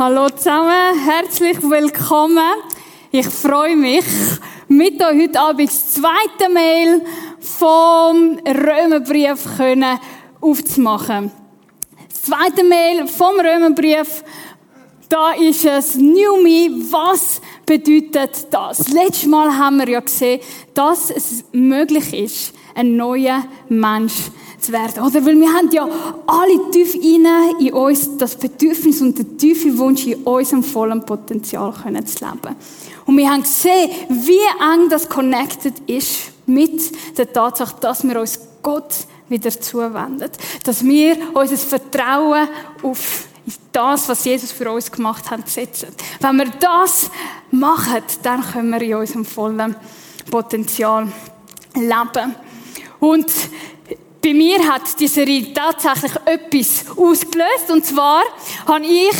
Hallo zusammen, herzlich willkommen. Ich freue mich, mit euch heute Abend das zweite Mail vom Römerbrief können aufzumachen. Das zweite Mail vom Römerbrief, da ist es New Me. Was bedeutet das? Letztes Mal haben wir ja gesehen, dass es möglich ist, ein neuer Mensch zu werden. Oder? Weil wir haben ja alle tief inne in uns das Bedürfnis und den tiefen Wunsch, in unserem vollen Potenzial zu leben. Und wir haben gesehen, wie eng das connected ist mit der Tatsache, dass wir uns Gott wieder zuwenden. Dass wir unser Vertrauen auf das, was Jesus für uns gemacht hat, setzen. Wenn wir das machen, dann können wir in unserem vollen Potenzial leben. Und bei mir hat diese Serie tatsächlich etwas ausgelöst. Und zwar habe ich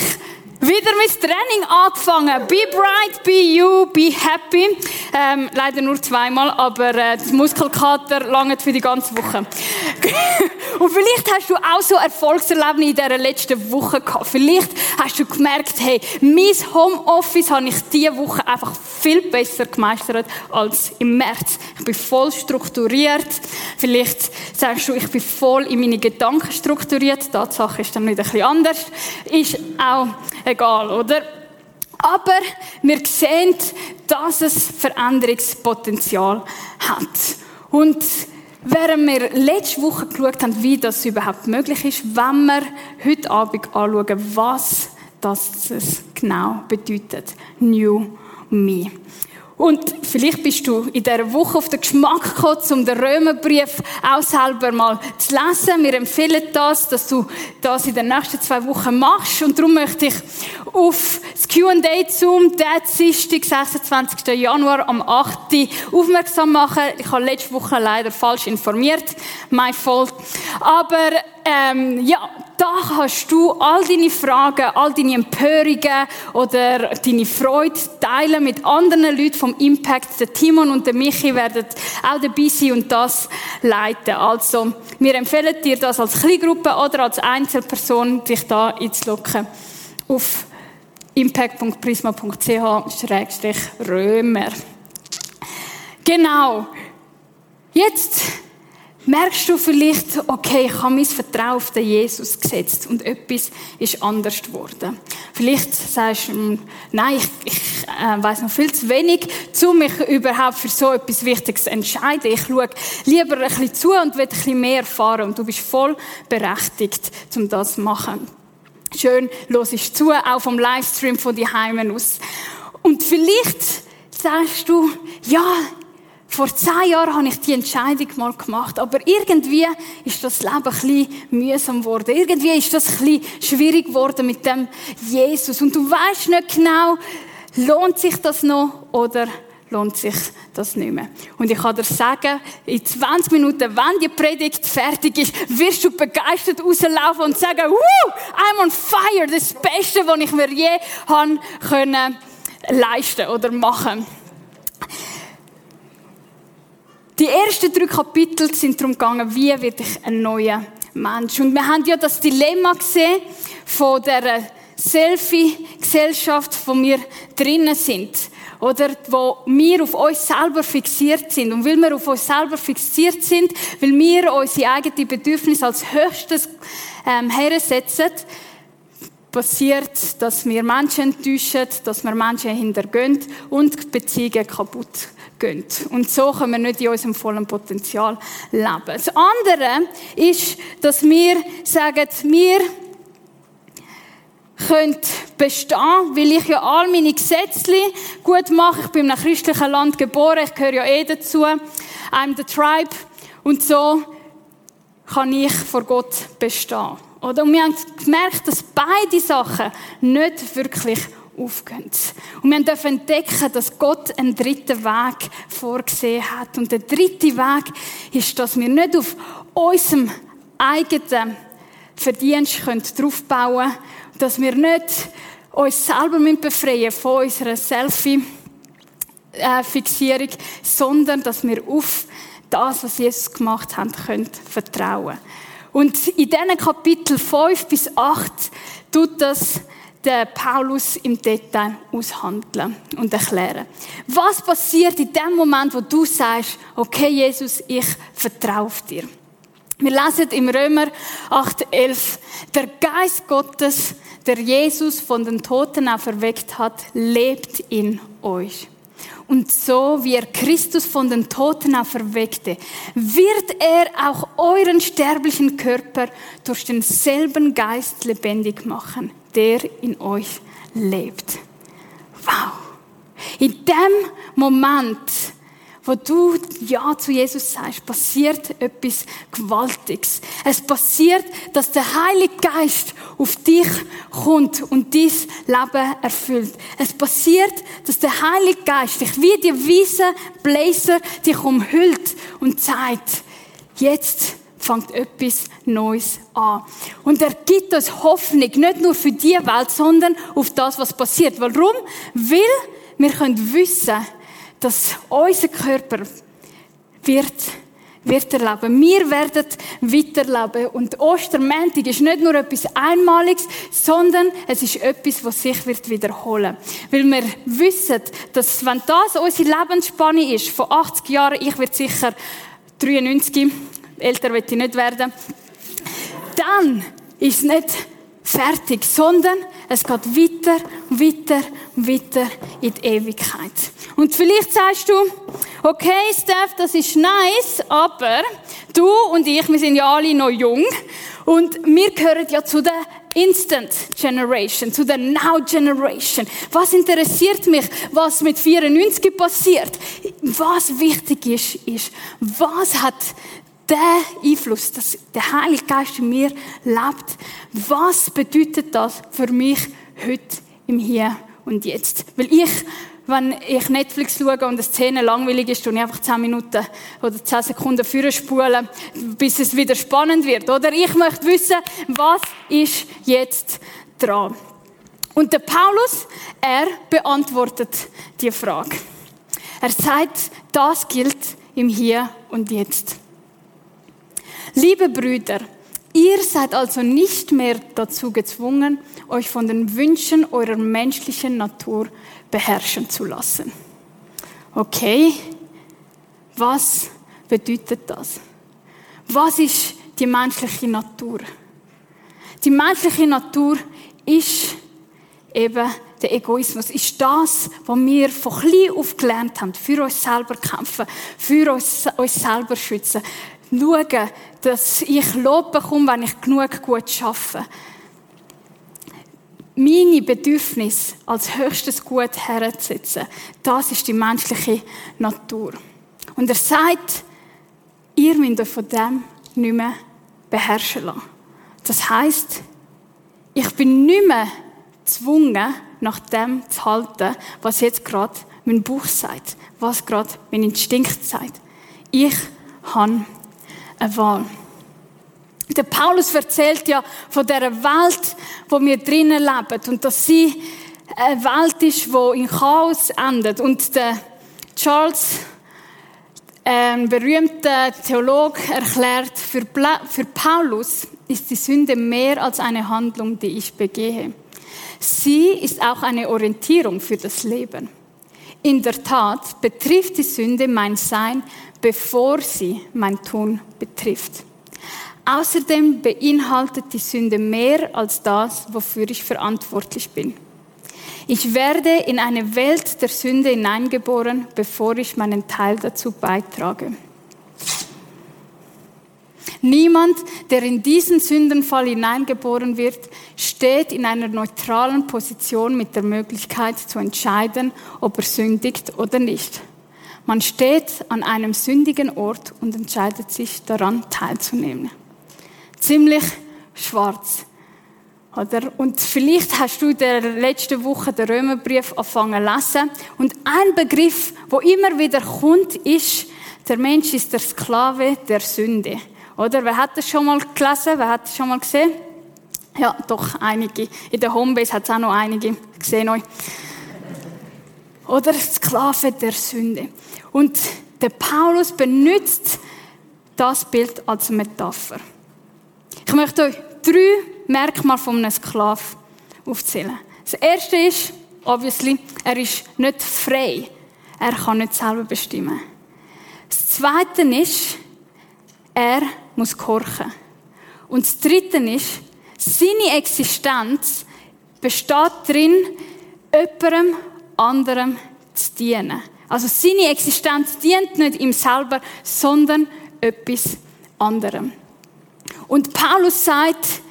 wieder mein Training angefangen. Be bright, be you, be happy. Ähm, leider nur zweimal, aber äh, das Muskelkater langt für die ganze Woche. Und vielleicht hast du auch so Erfolgserlebnisse in dieser letzten Woche gehabt. Vielleicht hast du gemerkt, hey, mein Homeoffice habe ich diese Woche einfach viel besser gemeistert als im März. Ich bin voll strukturiert. Vielleicht sagst du, ich bin voll in meine Gedanken strukturiert. Die Tatsache ist dann nicht ein bisschen anders. Ist auch egal, oder? Aber wir sehen, dass es Veränderungspotenzial hat. Und während wir letzte Woche geschaut haben, wie das überhaupt möglich ist, wenn wir heute Abend anschauen, was das genau bedeutet. New Me. Und vielleicht bist du in dieser Woche auf den Geschmack gekommen, um den Römerbrief auch selber mal zu lesen. Wir empfehlen das, dass du das in den nächsten zwei Wochen machst. Und darum möchte ich auf das Q&A zum Dienstag, 26. Januar am 8. aufmerksam machen. Ich habe letzte Woche leider falsch informiert. My fault. Aber ähm, ja, da kannst du all deine Fragen, all deine Empörungen oder deine Freude teilen mit anderen Leuten vom Impact. Der Timon und der Michi werden auch dabei sein und das leiten. Also, wir empfehlen dir das als Kleingruppe oder als Einzelperson, dich da einzulocken auf impact.prisma.ch-römer. Genau. Jetzt merkst du vielleicht, okay, ich habe mein Vertrauen auf den Jesus gesetzt und etwas ist anders geworden. Vielleicht sagst du, hm, nein, ich, ich äh, weiß noch viel zu wenig, zu mich überhaupt für so etwas Wichtiges zu entscheiden. Ich schaue lieber ein bisschen zu und will ein bisschen mehr erfahren und du bist voll berechtigt, um das zu machen. Schön, los ist zu, auch vom Livestream von die Heimen aus. Und vielleicht sagst du, ja, vor zehn Jahren habe ich die Entscheidung mal gemacht, aber irgendwie ist das Leben ein bisschen mühsam geworden. Irgendwie ist das ein bisschen schwierig geworden mit dem Jesus. Und du weißt nicht genau, lohnt sich das noch oder lohnt sich das nicht mehr. Und ich kann dir sagen, in 20 Minuten, wenn die Predigt fertig ist, wirst du begeistert rauslaufen und sagen, Woo, I'm on fire, das Beste, was ich mir je haben können leisten oder machen. Die ersten drei Kapitel sind darum gegangen, wie werde ich ein neuer Mensch. Und wir haben ja das Dilemma gesehen von der Selfie-Gesellschaft, wo wir drinnen sind. Oder wo wir auf uns selber fixiert sind. Und weil wir auf uns selber fixiert sind, weil wir unsere eigenen Bedürfnisse als höchstes ähm, hersetzen, passiert, dass wir Menschen enttäuschen, dass wir Menschen hintergehen und Beziehungen kaputt gehen. Und so können wir nicht in unserem vollen Potenzial leben. Das andere ist, dass wir sagen, wir können bestehen, weil ich ja all meine Gesetze gut mache. Ich bin in einem christlichen Land geboren, ich gehöre ja eh dazu. I'm the tribe. Und so kann ich vor Gott bestehen. Und wir haben gemerkt, dass beide Sachen nicht wirklich aufgehen. Und wir dürfen entdecken, dass Gott einen dritten Weg vorgesehen hat. Und der dritte Weg ist, dass wir nicht auf unserem eigenen Verdienst draufbauen können, dass wir nicht uns selber befreien von unserer Selfie-Fixierung, sondern dass wir auf das, was Jesus gemacht hat, können vertrauen. Und in diesen Kapitel 5 bis 8 tut das der Paulus im Detail aushandeln und erklären. Was passiert in dem Moment, wo du sagst, okay, Jesus, ich vertraue dir? Wir lesen im Römer 8,11, der Geist Gottes, der Jesus von den Toten auferweckt hat, lebt in euch. Und so wie er Christus von den Toten auferweckte, wird er auch euren sterblichen Körper durch denselben Geist lebendig machen, der in euch lebt. Wow. In dem Moment, wo du Ja zu Jesus sagst, passiert etwas Gewaltiges. Es passiert, dass der Heilige Geist auf dich kommt und dein Leben erfüllt. Es passiert, dass der Heilige Geist dich wie die weißen Bläser dich umhüllt und sagt, jetzt fängt etwas Neues an. Und er gibt uns Hoffnung, nicht nur für die Welt, sondern auf das, was passiert. Warum? Weil wir können wissen, dass unser Körper wird, wird erleben. Wir werden weiterleben. Und Ostermäntig ist nicht nur etwas Einmaliges, sondern es ist etwas, was sich wird wiederholen. Weil wir wissen, dass wenn das unsere Lebensspanne ist, von 80 Jahren, ich werde sicher 93, älter will ich nicht werden, dann ist es nicht fertig, sondern es geht weiter, weiter, weiter in die Ewigkeit. Und vielleicht sagst du, okay, Steph, das ist nice, aber du und ich, wir sind ja alle noch jung und wir gehören ja zu der Instant Generation, zu der Now Generation. Was interessiert mich, was mit 94 passiert? Was wichtig ist, ist, was hat der Einfluss, dass der Heilige Geist in mir lebt, was bedeutet das für mich heute im Hier und Jetzt? Weil ich, wenn ich Netflix schaue und eine Szene langweilig ist, tue ich einfach 10 Minuten oder 10 Sekunden führen spulen, bis es wieder spannend wird. Oder ich möchte wissen, was ist jetzt dran? Und der Paulus, er beantwortet die Frage. Er sagt, das gilt im Hier und Jetzt. Liebe Brüder, ihr seid also nicht mehr dazu gezwungen, euch von den Wünschen eurer menschlichen Natur beherrschen zu lassen. Okay, was bedeutet das? Was ist die menschliche Natur? Die menschliche Natur ist eben der Egoismus. Ist das, was wir von klein auf gelernt haben, für uns selber kämpfen, für uns, uns selber schützen, schauen, dass ich Lob bekomme, wenn ich genug gut schaffe. Meine Bedürfnisse als höchstes Gut herzusetzen, das ist die menschliche Natur. Und er sagt, ihr müsst euch von dem nicht mehr beherrschen lassen. Das heißt, ich bin nicht mehr gezwungen, nach dem zu halten, was jetzt gerade mein Buch sagt, was gerade mein Instinkt sagt. Ich habe Wahl. Der Paulus erzählt ja von der Welt, wo wir drinnen leben und dass sie eine Welt ist, wo in Chaos endet. Und der Charles, ein berühmter Theologe, erklärt, für Paulus ist die Sünde mehr als eine Handlung, die ich begehe. Sie ist auch eine Orientierung für das Leben. In der Tat betrifft die Sünde mein Sein bevor sie mein Tun betrifft. Außerdem beinhaltet die Sünde mehr als das, wofür ich verantwortlich bin. Ich werde in eine Welt der Sünde hineingeboren, bevor ich meinen Teil dazu beitrage. Niemand, der in diesen Sündenfall hineingeboren wird, steht in einer neutralen Position mit der Möglichkeit zu entscheiden, ob er sündigt oder nicht. Man steht an einem sündigen Ort und entscheidet sich daran teilzunehmen. Ziemlich schwarz. Oder? Und vielleicht hast du der letzten Woche den Römerbrief angefangen zu lesen. Und ein Begriff, wo immer wieder kommt, ist, der Mensch ist der Sklave der Sünde. Oder? Wer hat das schon mal gelesen? Wer hat das schon mal gesehen? Ja, doch, einige. In der Homebase hat es auch noch einige gesehen. Oder Sklave der Sünde. Und der Paulus benutzt das Bild als Metapher. Ich möchte euch drei Merkmale von einem Sklaven aufzählen. Das erste ist, obviously, er ist nicht frei. Er kann nicht selber bestimmen. Das zweite ist, er muss gehorchen. Und das dritte ist, seine Existenz besteht darin, jemandem anderem zu dienen. Also seine Existenz dient nicht ihm selber, sondern etwas anderem. Und Paulus sagt,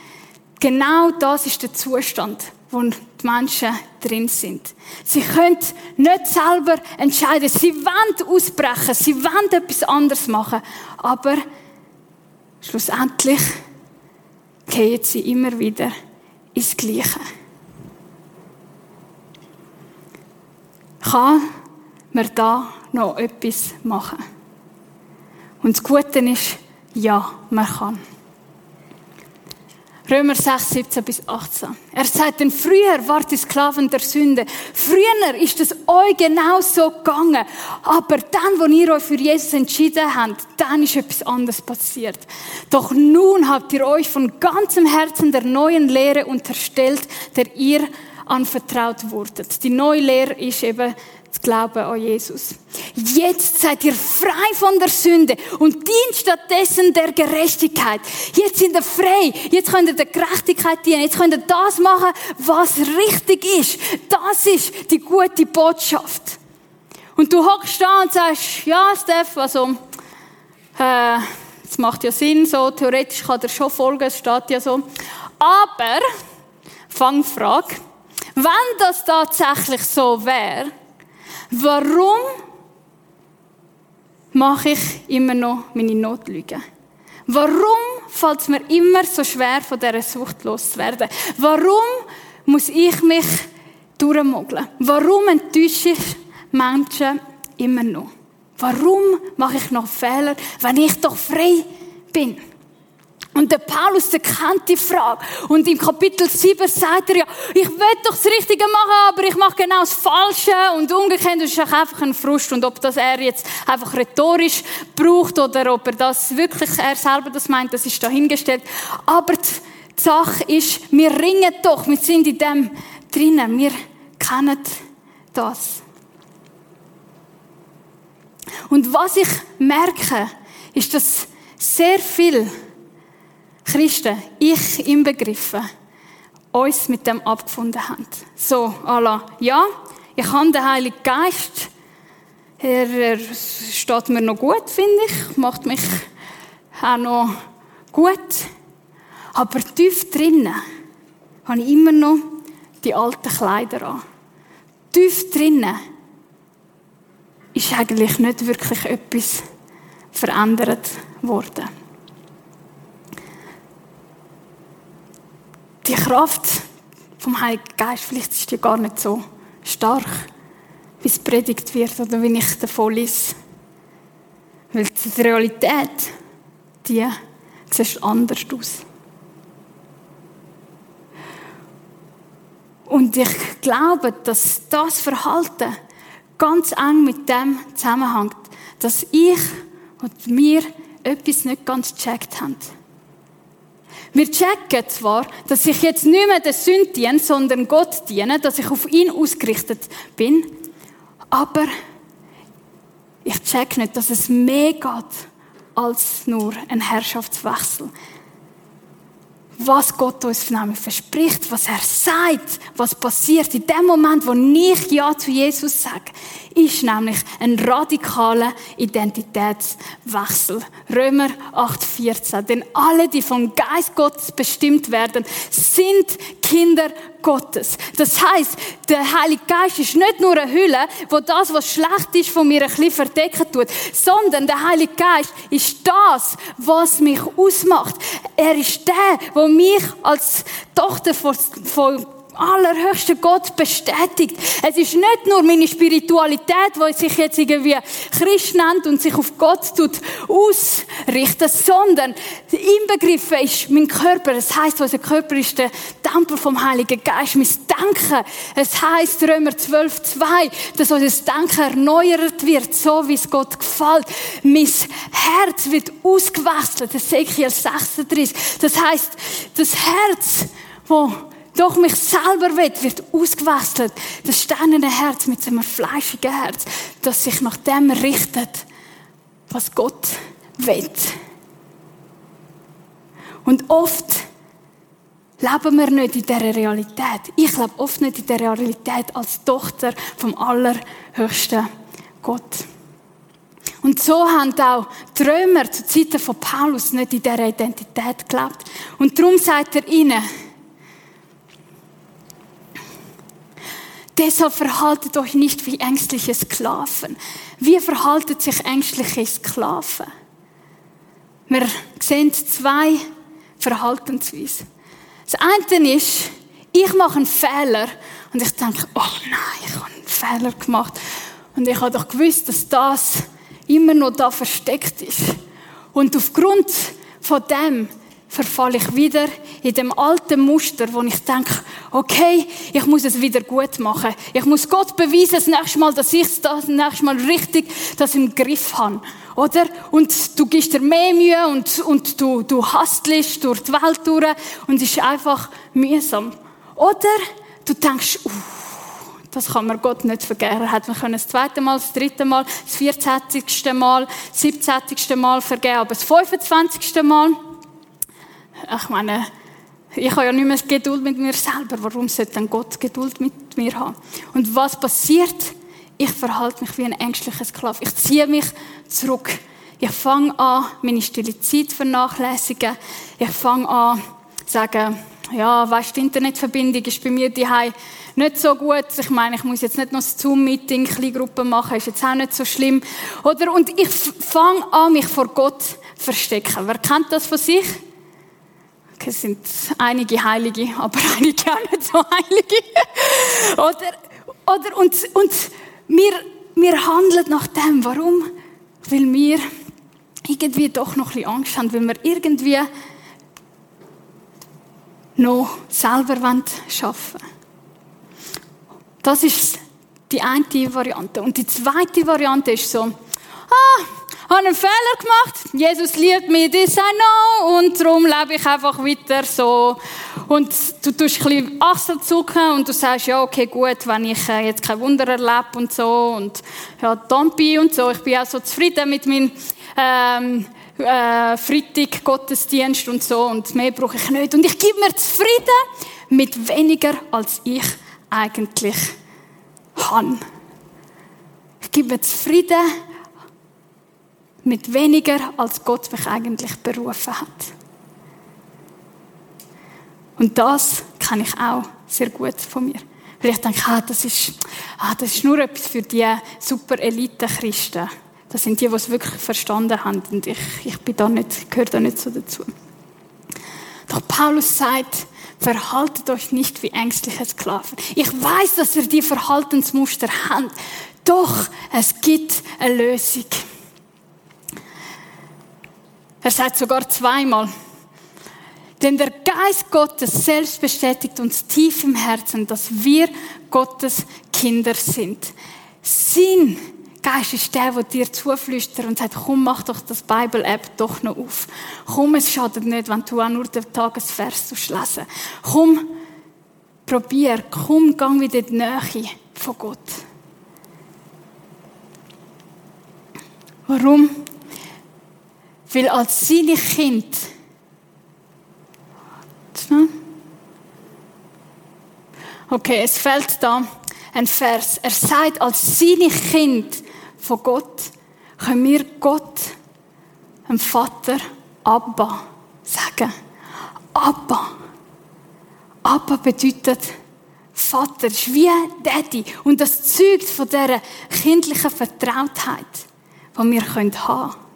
genau das ist der Zustand, wo die Menschen drin sind. Sie können nicht selber entscheiden. Sie wollen ausbrechen. Sie wollen etwas anderes machen. Aber schlussendlich gehen sie immer wieder ins Gleiche. Kann man da noch etwas machen? Und das Gute ist, ja, man kann. Römer 6, 17 bis 18. Er sagt, denn früher wart ihr Sklaven der Sünde. Früher ist es euch genau so gegangen. Aber dann, wo ihr euch für Jesus entschieden habt, dann ist etwas anderes passiert. Doch nun habt ihr euch von ganzem Herzen der neuen Lehre unterstellt, der ihr anvertraut wurdet. Die neue Lehre ist eben das Glauben an Jesus. Jetzt seid ihr frei von der Sünde und dient stattdessen der Gerechtigkeit. Jetzt sind ihr frei. Jetzt könnt ihr der Gerechtigkeit dienen. Jetzt könnt ihr das machen, was richtig ist. Das ist die gute Botschaft. Und du hockst da und sagst, ja, Steph, also, äh, es macht ja Sinn, so, theoretisch kann der schon folgen, es steht ja so. Aber, Fangfrage, wenn das tatsächlich so wäre, Warum mache ich immer noch meine Notlüge? Warum fällt es mir immer so schwer, von dieser Sucht loszuwerden? Warum muss ich mich durchmogeln? Warum enttäusche ich Menschen immer noch? Warum mache ich noch Fehler, wenn ich doch frei bin? Und der Paulus, der kennt die Frage. Und im Kapitel 7 sagt er ja, ich will doch das Richtige machen, aber ich mache genau das Falsche. Und umgekehrt ist es einfach ein Frust. Und ob das er jetzt einfach rhetorisch braucht oder ob er das wirklich, er selber das meint, das ist dahingestellt. Aber die Sache ist, wir ringen doch, wir sind in dem drinnen, wir kennen das. Und was ich merke, ist, dass sehr viel Christen, ich inbegriffen, uns mit dem abgefunden haben. So, Allah, ja, ich habe den Heiligen Geist. Er, er steht mir noch gut, finde ich. Macht mich auch noch gut. Aber tief drinnen habe ich immer noch die alten Kleider an. Tief drinnen ist eigentlich nicht wirklich etwas verändert worden. Die Kraft vom Heiligen Geist, vielleicht ist die gar nicht so stark, wie es predigt wird oder wie ich davon lese. Weil die Realität, die sieht anders aus. Und ich glaube, dass das Verhalten ganz eng mit dem zusammenhängt, dass ich und mir etwas nicht ganz gecheckt haben. Wir checken zwar, dass ich jetzt nicht mehr der Sünde diene, sondern Gott diene, dass ich auf ihn ausgerichtet bin, aber ich check nicht, dass es mehr geht als nur ein Herrschaftswechsel. Was Gott uns nämlich verspricht, was er sagt, was passiert in dem Moment, wo ich Ja zu Jesus sage, ist nämlich ein radikaler Identitätswechsel. Römer 8,14. Denn alle, die vom Geist Gottes bestimmt werden, sind Kinder Gottes. Das heißt, der Heilige Geist ist nicht nur eine Hülle, wo das, was schlecht ist, von mir ein bisschen verdecken tut, sondern der Heilige Geist ist das, was mich ausmacht. Er ist der, wo mich als Tochter von, von allerhöchsten Gott bestätigt. Es ist nicht nur meine Spiritualität, die sich jetzt irgendwie Christ nennt und sich auf Gott tut ausrichten, sondern inbegriffen ist mein Körper. Das heißt, unser Körper ist der Tempel vom Heiligen Geist. Mein Denken. Es heißt Römer 12, 2, dass unser Denken erneuert wird, so wie es Gott gefällt. Mein Herz wird ausgewechselt. Ezekiel 36. Das heißt, das Herz, wo doch mich selber will, wird ausgewechselt. Das steinerne Herz mit einem fleischigen Herz, das sich nach dem richtet, was Gott will. Und oft leben wir nicht in dieser Realität. Ich lebe oft nicht in der Realität als Tochter vom allerhöchsten Gott. Und so haben auch Römer zu Zeiten von Paulus nicht in dieser Identität gelebt. Und darum sagt er ihnen, Deshalb verhaltet euch nicht wie ängstliche Sklaven. Wie verhalten sich ängstliche Sklaven? Wir sehen zwei Verhaltensweisen. Das eine ist, ich mache einen Fehler und ich denke, oh nein, ich habe einen Fehler gemacht. Und ich habe doch gewusst, dass das immer noch da versteckt ist. Und aufgrund von dem verfalle ich wieder in dem alten Muster, wo ich denke, okay, ich muss es wieder gut machen. Ich muss Gott beweisen, das nächste Mal, dass ich das nächste Mal richtig das im Griff habe. Oder? Und du gibst dir mehr Mühe und, und du, du hastelst durch die Welt durch und es ist einfach mühsam. Oder du denkst, uh, das kann man Gott nicht vergeben. Er hat mir das zweite Mal, das dritte Mal, das vierzehn Mal, das siebzehntigste Mal vergeben, aber das fünfundzwanzigste Mal, ich meine, ich habe ja nicht mehr Geduld mit mir selber. Warum sollte dann Gott Geduld mit mir haben? Und was passiert? Ich verhalte mich wie ein ängstlicher Sklave. Ich ziehe mich zurück. Ich fange an, meine stille Zeit vernachlässigen. Ich fange an, zu sagen, ja, weißt, die Internetverbindung ist bei mir daheim nicht so gut. Ich meine, ich muss jetzt nicht noch ein Zoom-Meeting, Kleingruppe machen, ist jetzt auch nicht so schlimm. Oder? Und ich fange an, mich vor Gott zu verstecken. Wer kennt das von sich? Okay, es sind einige Heilige, aber einige auch nicht so Heilige. oder, oder, und, und wir, wir handeln nach dem. Warum? Weil wir irgendwie doch noch ein bisschen Angst haben, weil wir irgendwie noch selber arbeiten wollen. Das ist die eine Variante. Und die zweite Variante ist so, ah, habe einen Fehler gemacht. Jesus liebt mich, das I know. Und darum lebe ich einfach weiter so. Und du tust ein bisschen Achsel zucken und du sagst, ja, okay, gut, wenn ich äh, jetzt kein Wunder erlebe und so. Und ja, Dampi und so. Ich bin auch so zufrieden mit meinem, ähm, äh, Freitag Gottesdienst und so. Und mehr brauche ich nicht. Und ich gebe mir zufrieden mit weniger, als ich eigentlich habe. Ich gebe mir zufrieden mit weniger, als Gott mich eigentlich berufen hat. Und das kann ich auch sehr gut von mir. Weil ich denke, ah, das, ist, ah, das ist nur etwas für die super Elite-Christen. Das sind die, die es wirklich verstanden haben. Und ich, ich bin da nicht, gehöre da nicht so dazu. Doch Paulus sagt, verhaltet euch nicht wie ängstliche Sklaven. Ich weiß, dass ihr die Verhaltensmuster habt. Doch es gibt eine Lösung. Er sagt sogar zweimal. Denn der Geist Gottes selbst bestätigt uns tief im Herzen, dass wir Gottes Kinder sind. Sein Geist ist der, der dir zuflüstert und sagt, komm, mach doch das Bible-App doch noch auf. Komm, es schadet nicht, wenn du auch nur den Tagesvers lesen Komm, probier, komm, gang wieder die Nähe von Gott. Warum? Weil als seine Kind Okay, es fällt da ein Vers. Er sagt, als seine Kind von Gott können wir Gott, dem Vater, Abba sagen. Abba. Abba bedeutet Vater, ist wie Daddy. Und das zeugt von dieser kindlichen Vertrautheit, die wir haben können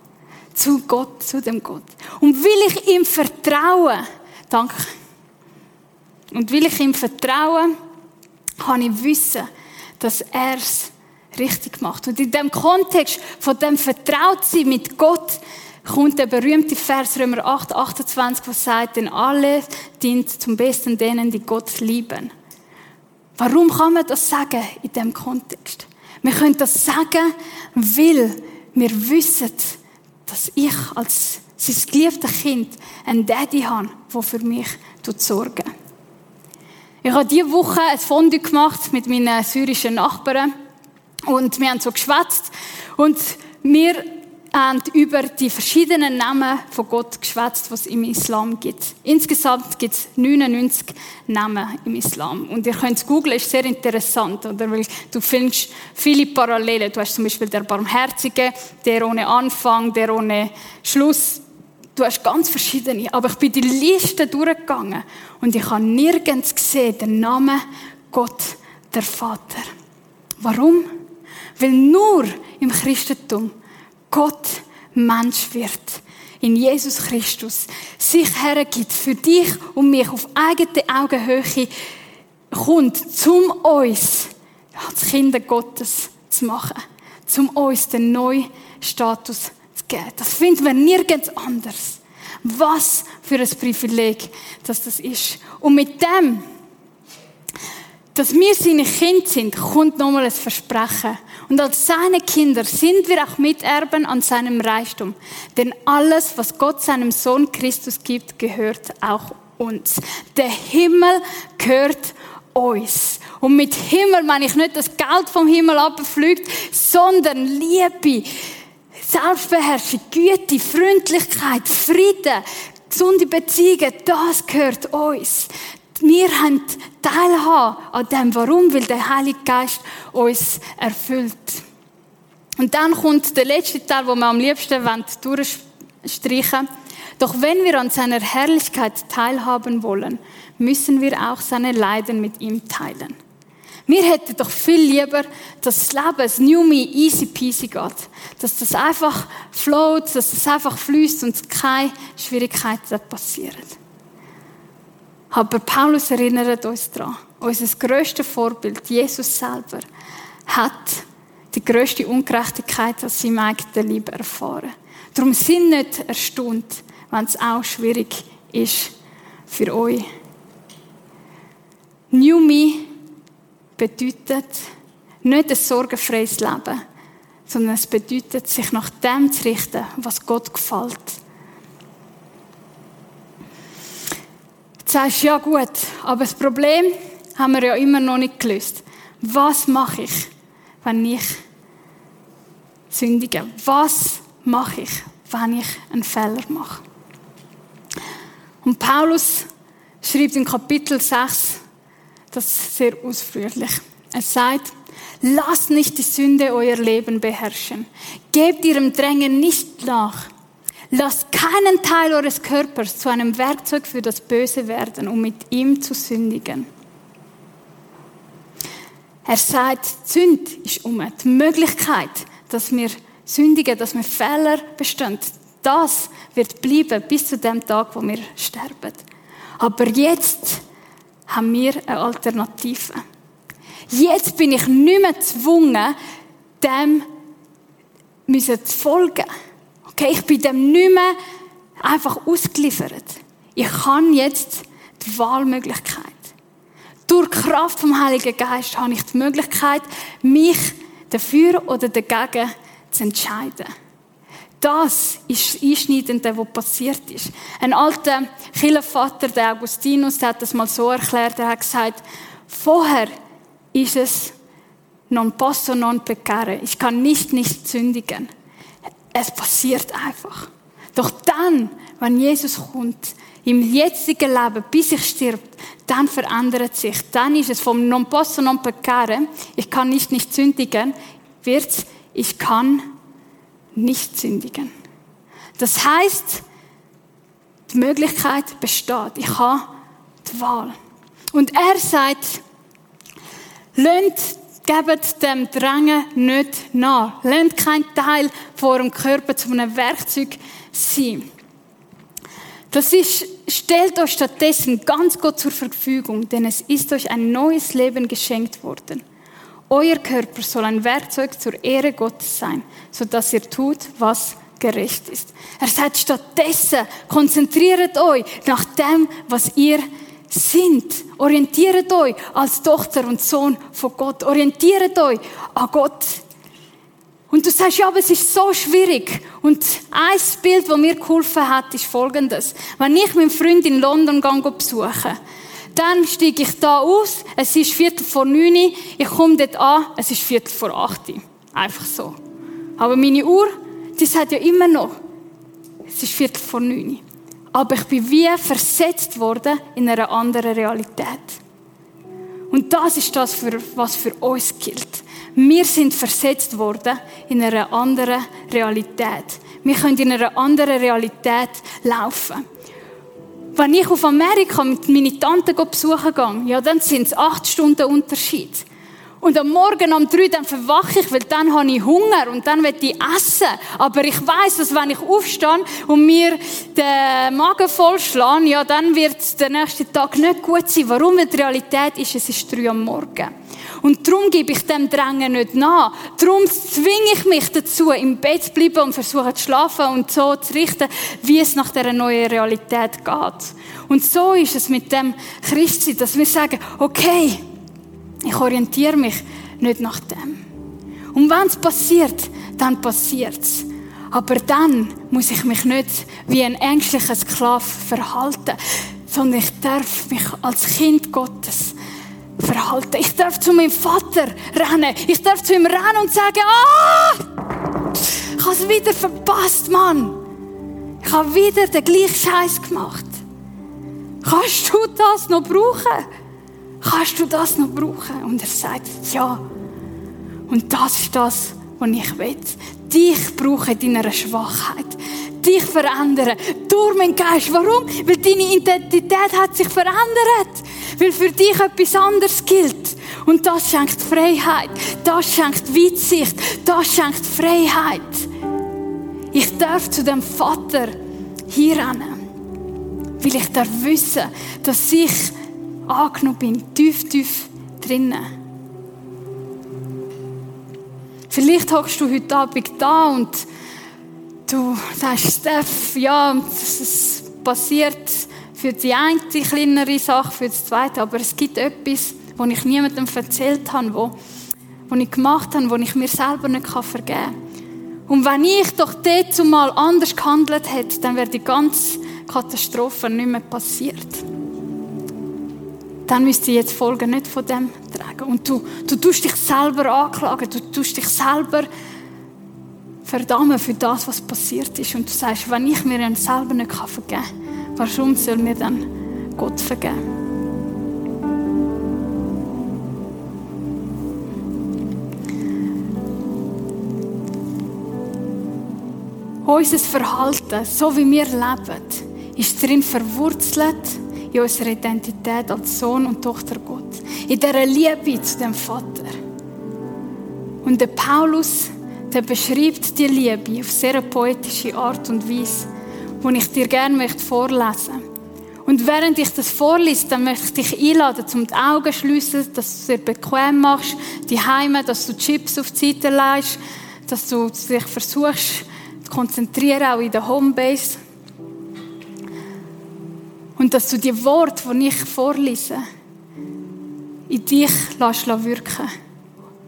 zu Gott, zu dem Gott. Und will ich ihm vertrauen, danke. Und will ich ihm vertrauen, kann ich wissen, dass er es richtig macht. Und in dem Kontext von dem Vertrautsein mit Gott kommt der berühmte Vers Römer 8, 28, wo sagt, denn alle dient zum Besten denen, die Gott lieben. Warum kann man das sagen in dem Kontext? Wir können das sagen, weil wir wissen, dass ich als sein geliebtes Kind einen Daddy habe, der für mich sorgen Ich habe diese Woche ein Fondue gemacht mit meinen syrischen Nachbarn und wir haben so geschwätzt und wir haben über die verschiedenen Namen von Gott geschwätzt, was es im Islam gibt. Insgesamt gibt es 99 Namen im Islam. Und ihr könnt es googlen, ist sehr interessant, oder? Weil du findest viele Parallelen. Du hast zum Beispiel der Barmherzige, der ohne Anfang, der ohne Schluss. Du hast ganz verschiedene. Aber ich bin die Liste durchgegangen und ich habe nirgends gesehen den Namen Gott, der Vater. Warum? Weil nur im Christentum Gott Mensch wird. In Jesus Christus sich hergibt für dich und mich auf eigene Augenhöhe kommt, zum uns als Kinder Gottes zu machen, zum uns den neuen Status zu geben. Das finden wir nirgends anders. Was für ein Privileg, dass das ist. Und mit dem dass wir seine Kinder sind, kommt nochmal ein Versprechen. Und als seine Kinder sind wir auch Miterben an seinem Reichtum. Denn alles, was Gott seinem Sohn Christus gibt, gehört auch uns. Der Himmel gehört uns. Und mit Himmel meine ich nicht, dass Geld vom Himmel abfliegt, sondern Liebe, Selbstbeherrschung, Güte, Freundlichkeit, Frieden, gesunde Beziehungen, das gehört uns wir haben teilhaben an dem. Warum? Weil der Heilige Geist uns erfüllt. Und dann kommt der letzte Teil, wo wir am liebsten durchstreichen wollen. Doch wenn wir an seiner Herrlichkeit teilhaben wollen, müssen wir auch seine Leiden mit ihm teilen. Wir hätten doch viel lieber, dass das Leben, das New Me, easy peasy geht. Dass das einfach float, dass das einfach fließt und keine Schwierigkeiten passieren. Aber Paulus erinnert uns daran, unser grösstes Vorbild, Jesus selber, hat die grösste Ungerechtigkeit aus seinem eigenen Leben erfahren. Darum sind nicht erstaunt, wenn es auch schwierig ist für euch. New Me bedeutet nicht ein sorgenfreies Leben, sondern es bedeutet, sich nach dem zu richten, was Gott gefällt. Sagst, ja gut, aber das Problem haben wir ja immer noch nicht gelöst. Was mache ich, wenn ich sündige? Was mache ich, wenn ich einen Fehler mache? Und Paulus schreibt in Kapitel 6 das sehr ausführlich. Er sagt, lasst nicht die Sünde euer Leben beherrschen. Gebt ihrem Drängen nicht nach. Lasst keinen Teil eures Körpers zu einem Werkzeug für das Böse werden, um mit ihm zu sündigen. Er sagt, Sünd ist um die Möglichkeit, dass wir sündigen, dass wir Fehler bestehen. Das wird bleiben bis zu dem Tag, wo wir sterben. Aber jetzt haben wir eine Alternative. Jetzt bin ich nicht mehr gezwungen, dem zu folgen. Okay, ich bin dem nicht mehr einfach ausgeliefert. Ich kann jetzt die Wahlmöglichkeit. Durch die Kraft vom Heiligen Geist habe ich die Möglichkeit, mich dafür oder dagegen zu entscheiden. Das ist das Einschneidende, was passiert ist. Ein alter Kirchenvater, der Augustinus, der hat das mal so erklärt, er hat gesagt, vorher ist es non posso non peccare. Ich kann nicht nicht sündigen. Es passiert einfach. Doch dann, wenn Jesus kommt, im jetzigen Leben, bis ich stirbt, dann verändert sich. Dann ist es vom non posso non peccare, ich kann nicht nicht sündigen, wird ich kann nicht sündigen. Das heißt, die Möglichkeit besteht. Ich habe die Wahl. Und er sagt, lönt Gebt dem Drängen nicht nach. Lernt kein Teil von eurem Körper zu einem Werkzeug sein. Das ist, stellt euch stattdessen ganz Gott zur Verfügung, denn es ist euch ein neues Leben geschenkt worden. Euer Körper soll ein Werkzeug zur Ehre Gottes sein, sodass ihr tut, was gerecht ist. Er sagt stattdessen, konzentriert euch nach dem, was ihr sind. Orientiert euch als Tochter und Sohn von Gott. Orientiert euch an Gott. Und du sagst, ja, aber es ist so schwierig. Und ein Bild, das mir geholfen hat, ist folgendes. Wenn ich meinen Freund in London gehe besuche, Dann steige ich da aus, es ist Viertel vor neun, ich komme dort an, es ist Viertel vor acht. Einfach so. Aber meine Uhr, die sagt ja immer noch, es ist Viertel vor neun. Aber ich bin wie versetzt worden in einer anderen Realität. Und das ist das, was für uns gilt. Wir sind versetzt worden in einer anderen Realität. Wir können in einer anderen Realität laufen. Wenn ich auf Amerika mit meiner Tante besuchen gehe, ja, dann sind es acht Stunden Unterschied. Und am Morgen um drei dann verwache ich, weil dann habe ich Hunger und dann will ich essen. Aber ich weiß, dass wenn ich aufstehe und mir den Magen vollschlage, ja, dann wird der nächste Tag nicht gut sein. Warum? Weil die Realität ist, es ist drei am Morgen. Und darum gebe ich dem Drängen nicht nach. Darum zwinge ich mich dazu, im Bett zu bleiben und versuche zu schlafen und so zu richten, wie es nach der neuen Realität geht. Und so ist es mit dem Christsein, dass wir sagen, okay, ich orientiere mich nicht nach dem. Und wenn es passiert, dann passiert es. Aber dann muss ich mich nicht wie ein ängstlicher Sklave verhalten, sondern ich darf mich als Kind Gottes verhalten. Ich darf zu meinem Vater rennen. Ich darf zu ihm rennen und sagen, ah, ich habe es wieder verpasst, Mann. Ich habe wieder den gleichen Scheiß gemacht. Kannst du das noch brauchen? Kannst du das noch brauchen? Und er sagt, ja. Und das ist das, was ich will. Dich brauche in deiner Schwachheit. Dich verändern. Durch meinen Geist. Warum? Weil deine Identität hat sich verändert. Weil für dich etwas anderes gilt. Und das schenkt Freiheit. Das schenkt Weitsicht. Das schenkt Freiheit. Ich darf zu dem Vater hier rennen. Weil ich darf wissen, dass ich angenommen bin, tief, tief drinnen. Vielleicht hockst du heute Abend da und du sagst, Steph, ja, es passiert für die eine kleinere Sache, für das zweite, aber es gibt etwas, was ich niemandem erzählt habe, wo, wo ich gemacht habe, wo ich mir selber nicht vergeben kann. Und wenn ich doch dort mal anders gehandelt hätte, dann wäre die ganze Katastrophe nicht mehr passiert dann müsst ihr jetzt Folgen nicht von dem tragen. Und du, du tust dich selber anklagen, du tust dich selber verdammen für das, was passiert ist. Und du sagst, wenn ich mir dann selber nicht vergeben kann, warum soll mir dann Gott vergeben? Unser Verhalten, so wie wir leben, ist darin verwurzelt, in unserer Identität als Sohn und Tochter Gott. In dieser Liebe zu dem Vater. Und der Paulus, der beschreibt die Liebe auf sehr poetische Art und Weise, die ich dir gerne möchte vorlesen Und während ich das vorlese, dann möchte ich dich einladen, um die Augen zu schliessen, dass du es dir bequem machst, die Heime, dass du Chips auf die Seite legst, dass du dich versuchst, zu konzentrieren, auch in der Homebase. Und dass du die Worte, die ich vorlese, in dich lässt wirken.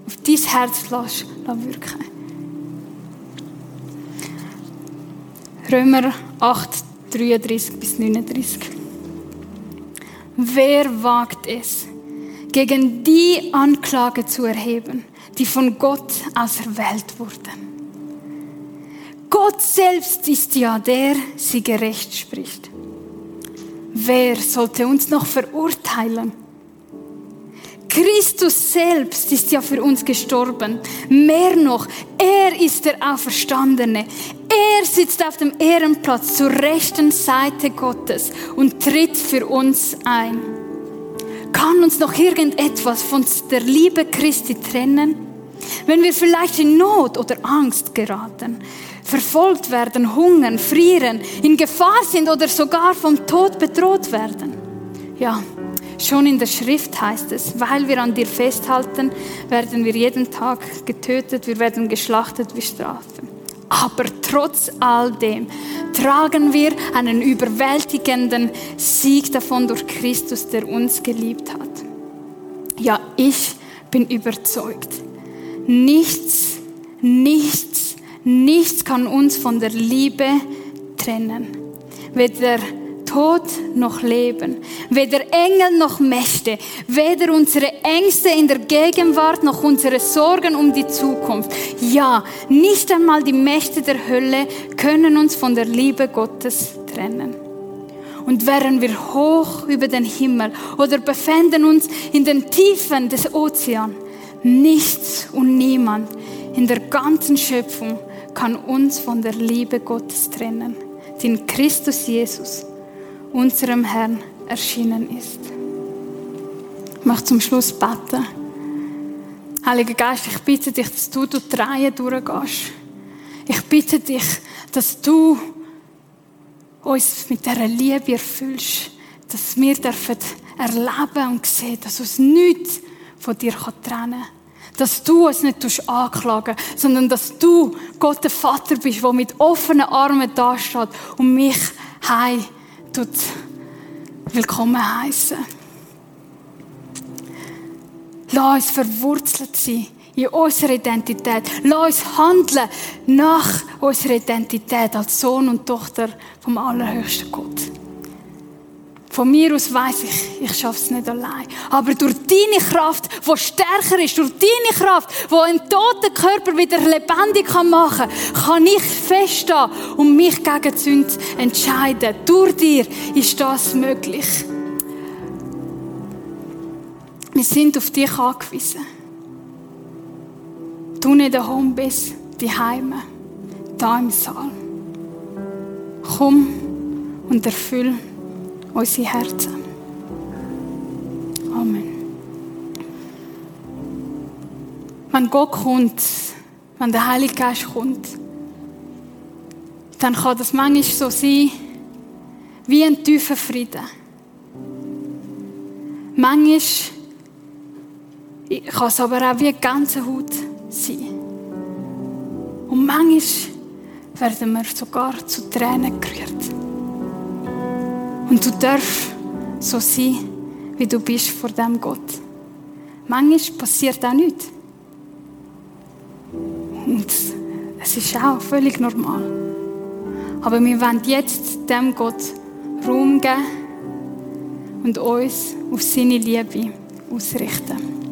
Auf dein Herz lässt wirken. Römer 8, 33 bis 39. Wer wagt es, gegen die Anklage zu erheben, die von Gott auserwählt wurden? Gott selbst ist ja der, sie gerecht spricht. Wer sollte uns noch verurteilen? Christus selbst ist ja für uns gestorben. Mehr noch, er ist der Auferstandene. Er sitzt auf dem Ehrenplatz zur rechten Seite Gottes und tritt für uns ein. Kann uns noch irgendetwas von der Liebe Christi trennen? Wenn wir vielleicht in Not oder Angst geraten, verfolgt werden, hungern, frieren, in Gefahr sind oder sogar vom Tod bedroht werden. Ja, schon in der Schrift heißt es, weil wir an dir festhalten, werden wir jeden Tag getötet, wir werden geschlachtet wie Strafe. Aber trotz all dem tragen wir einen überwältigenden Sieg davon durch Christus, der uns geliebt hat. Ja, ich bin überzeugt. Nichts, nichts Nichts kann uns von der Liebe trennen. Weder Tod noch Leben, weder Engel noch Mächte, weder unsere Ängste in der Gegenwart noch unsere Sorgen um die Zukunft. Ja, nicht einmal die Mächte der Hölle können uns von der Liebe Gottes trennen. Und wären wir hoch über den Himmel oder befänden uns in den Tiefen des Ozeans, nichts und niemand in der ganzen Schöpfung kann uns von der Liebe Gottes trennen, die in Christus Jesus, unserem Herrn, erschienen ist. Ich möchte zum Schluss beten. Heiliger Geist, ich bitte dich, dass du durch die Reihe durchgehst. Ich bitte dich, dass du uns mit dieser Liebe erfüllst, dass wir dürfen erleben und sehen, dass uns nichts von dir trennen kann. Dass du uns nicht anklagen sondern dass du Gott der Vater bist, der mit offenen Armen da steht und mich heim tut willkommen heißen. Lass uns verwurzelt sein in unserer Identität. Lass uns handeln nach unserer Identität als Sohn und Tochter vom allerhöchsten Gott. Von mir aus weiß ich, ich schaffe es nicht allein. Aber durch deine Kraft, die stärker ist, durch deine Kraft, die einen toten Körper wieder lebendig machen kann, kann ich feststehen und mich gegen Sünde entscheiden. Durch dir ist das möglich. Wir sind auf dich angewiesen. Du nicht daheim bist, die Heime, da im Saal. Komm und erfüll unsere Herzen. Amen. Wenn Gott kommt, wenn der Heilige Geist kommt, dann kann das manchmal so sein, wie ein tiefer Frieden. Manchmal kann es aber auch wie eine ganze Haut sein. Und manchmal werden wir sogar zu Tränen gerührt. Und du darfst so sein, wie du bist vor dem Gott. Manchmal passiert auch nichts. Und es ist auch völlig normal. Aber wir wollen jetzt dem Gott Raum geben und uns auf seine Liebe ausrichten.